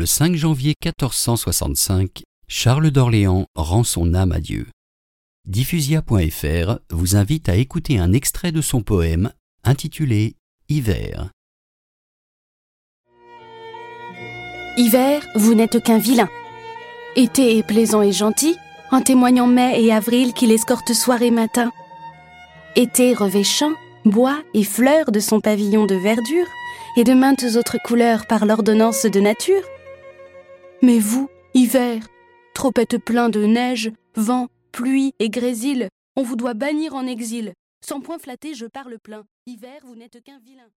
le 5 janvier 1465, Charles d'Orléans rend son âme à Dieu. Diffusia.fr vous invite à écouter un extrait de son poème intitulé Hiver. Hiver, vous n'êtes qu'un vilain. Été est plaisant et gentil, en témoignant mai et avril qu'il escorte soir et matin. Été revêt champs, bois et fleurs de son pavillon de verdure et de maintes autres couleurs par l'ordonnance de nature. Mais vous, hiver, trop êtes plein de neige, vent, pluie et grésil, on vous doit bannir en exil. Sans point flatter, je parle plein. Hiver, vous n'êtes qu'un vilain.